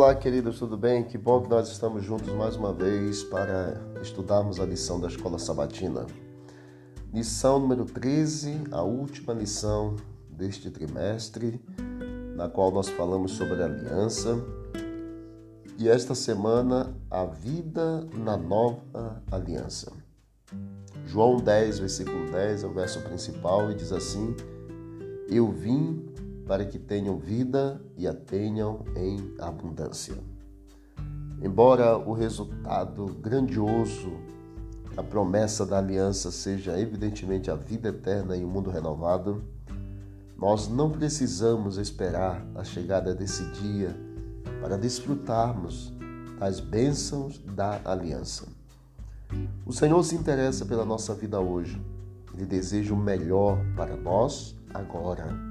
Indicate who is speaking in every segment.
Speaker 1: Olá, queridos, tudo bem? Que bom que nós estamos juntos mais uma vez para estudarmos a lição da Escola Sabatina. Lição número 13, a última lição deste trimestre, na qual nós falamos sobre aliança. E esta semana, a vida na nova aliança. João 10, versículo 10 é o verso principal e diz assim: Eu vim para que tenham vida e a tenham em abundância. Embora o resultado grandioso, a promessa da aliança seja evidentemente a vida eterna e o um mundo renovado, nós não precisamos esperar a chegada desse dia para desfrutarmos das bênçãos da aliança. O Senhor se interessa pela nossa vida hoje. Ele deseja o melhor para nós agora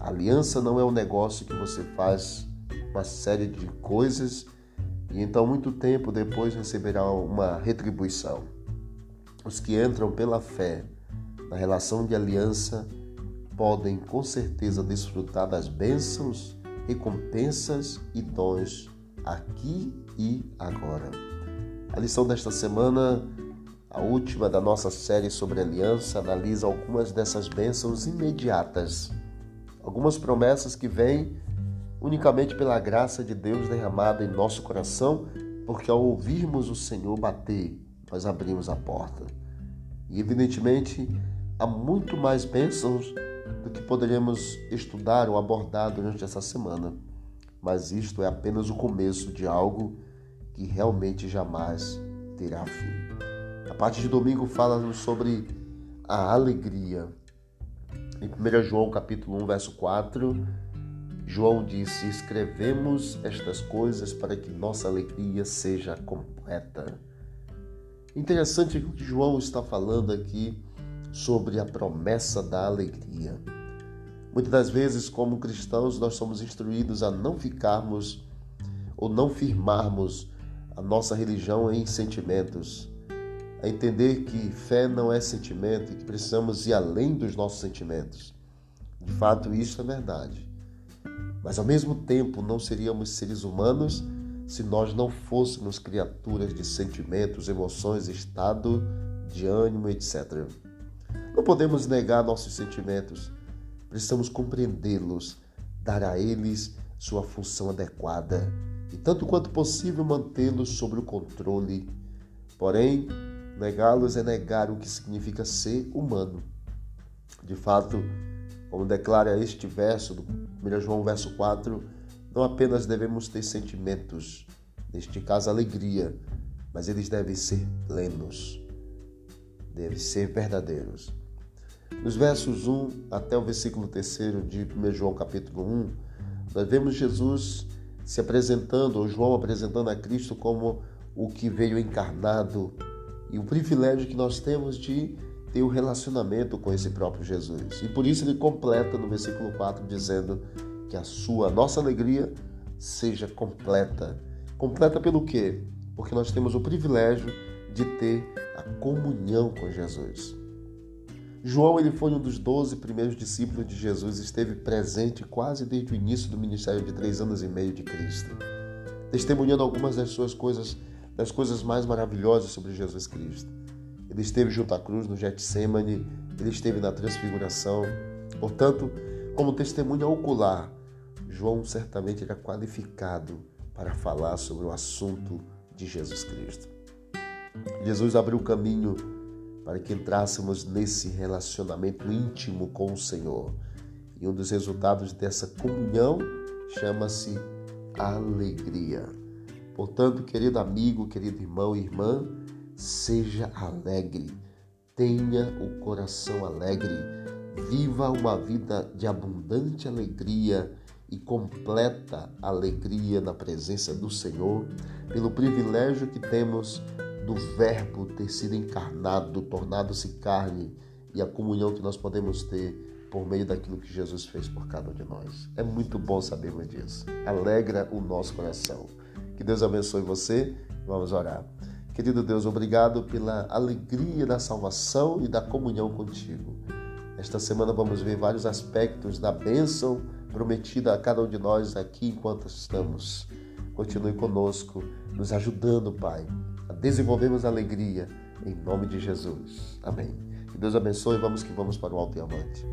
Speaker 1: a aliança não é um negócio que você faz uma série de coisas e então muito tempo depois receberá uma retribuição. Os que entram pela fé na relação de aliança podem com certeza desfrutar das bênçãos, recompensas e dons aqui e agora. A lição desta semana, a última da nossa série sobre aliança, analisa algumas dessas bênçãos imediatas algumas promessas que vêm unicamente pela graça de Deus derramada em nosso coração, porque ao ouvirmos o Senhor bater, nós abrimos a porta. E evidentemente há muito mais bênçãos do que poderíamos estudar ou abordar durante essa semana, mas isto é apenas o começo de algo que realmente jamais terá fim. A parte de domingo fala sobre a alegria. Em 1 João capítulo 1, verso 4, João disse: Escrevemos estas coisas para que nossa alegria seja completa. Interessante que João está falando aqui sobre a promessa da alegria. Muitas das vezes, como cristãos, nós somos instruídos a não ficarmos ou não firmarmos a nossa religião em sentimentos, a entender que fé não é sentimento e que precisamos ir além dos nossos sentimentos. De fato, isso é verdade. Mas ao mesmo tempo, não seríamos seres humanos se nós não fôssemos criaturas de sentimentos, emoções, estado de ânimo, etc. Não podemos negar nossos sentimentos, precisamos compreendê-los, dar a eles sua função adequada e, tanto quanto possível, mantê-los sob o controle. Porém, Negá-los é negar o que significa ser humano. De fato, como declara este verso do 1 João verso 4, não apenas devemos ter sentimentos, neste caso alegria, mas eles devem ser plenos, devem ser verdadeiros. Nos versos 1 até o versículo 3 de 1 João capítulo 1, nós vemos Jesus se apresentando, ou João apresentando a Cristo como o que veio encarnado e o privilégio que nós temos de ter um relacionamento com esse próprio Jesus. E por isso ele completa no versículo 4 dizendo que a sua nossa alegria seja completa. Completa pelo quê? Porque nós temos o privilégio de ter a comunhão com Jesus. João ele foi um dos doze primeiros discípulos de Jesus, esteve presente quase desde o início do ministério de três anos e meio de Cristo, testemunhando algumas das suas coisas das coisas mais maravilhosas sobre Jesus Cristo. Ele esteve junto à cruz no Getsemane, ele esteve na transfiguração. Portanto, como testemunha ocular, João certamente era qualificado para falar sobre o assunto de Jesus Cristo. Jesus abriu o caminho para que entrássemos nesse relacionamento íntimo com o Senhor. E um dos resultados dessa comunhão chama-se alegria. Portanto, querido amigo, querido irmão e irmã, seja alegre, tenha o coração alegre, viva uma vida de abundante alegria e completa alegria na presença do Senhor, pelo privilégio que temos do Verbo ter sido encarnado, tornado-se carne e a comunhão que nós podemos ter por meio daquilo que Jesus fez por cada um de nós. É muito bom sabermos disso. Alegra o nosso coração. Que Deus abençoe você. Vamos orar. Querido Deus, obrigado pela alegria da salvação e da comunhão contigo. Esta semana vamos ver vários aspectos da bênção prometida a cada um de nós aqui enquanto estamos. continue conosco, nos ajudando, Pai, a desenvolvermos alegria em nome de Jesus. Amém. Que Deus abençoe. Vamos que vamos para o alto e avante.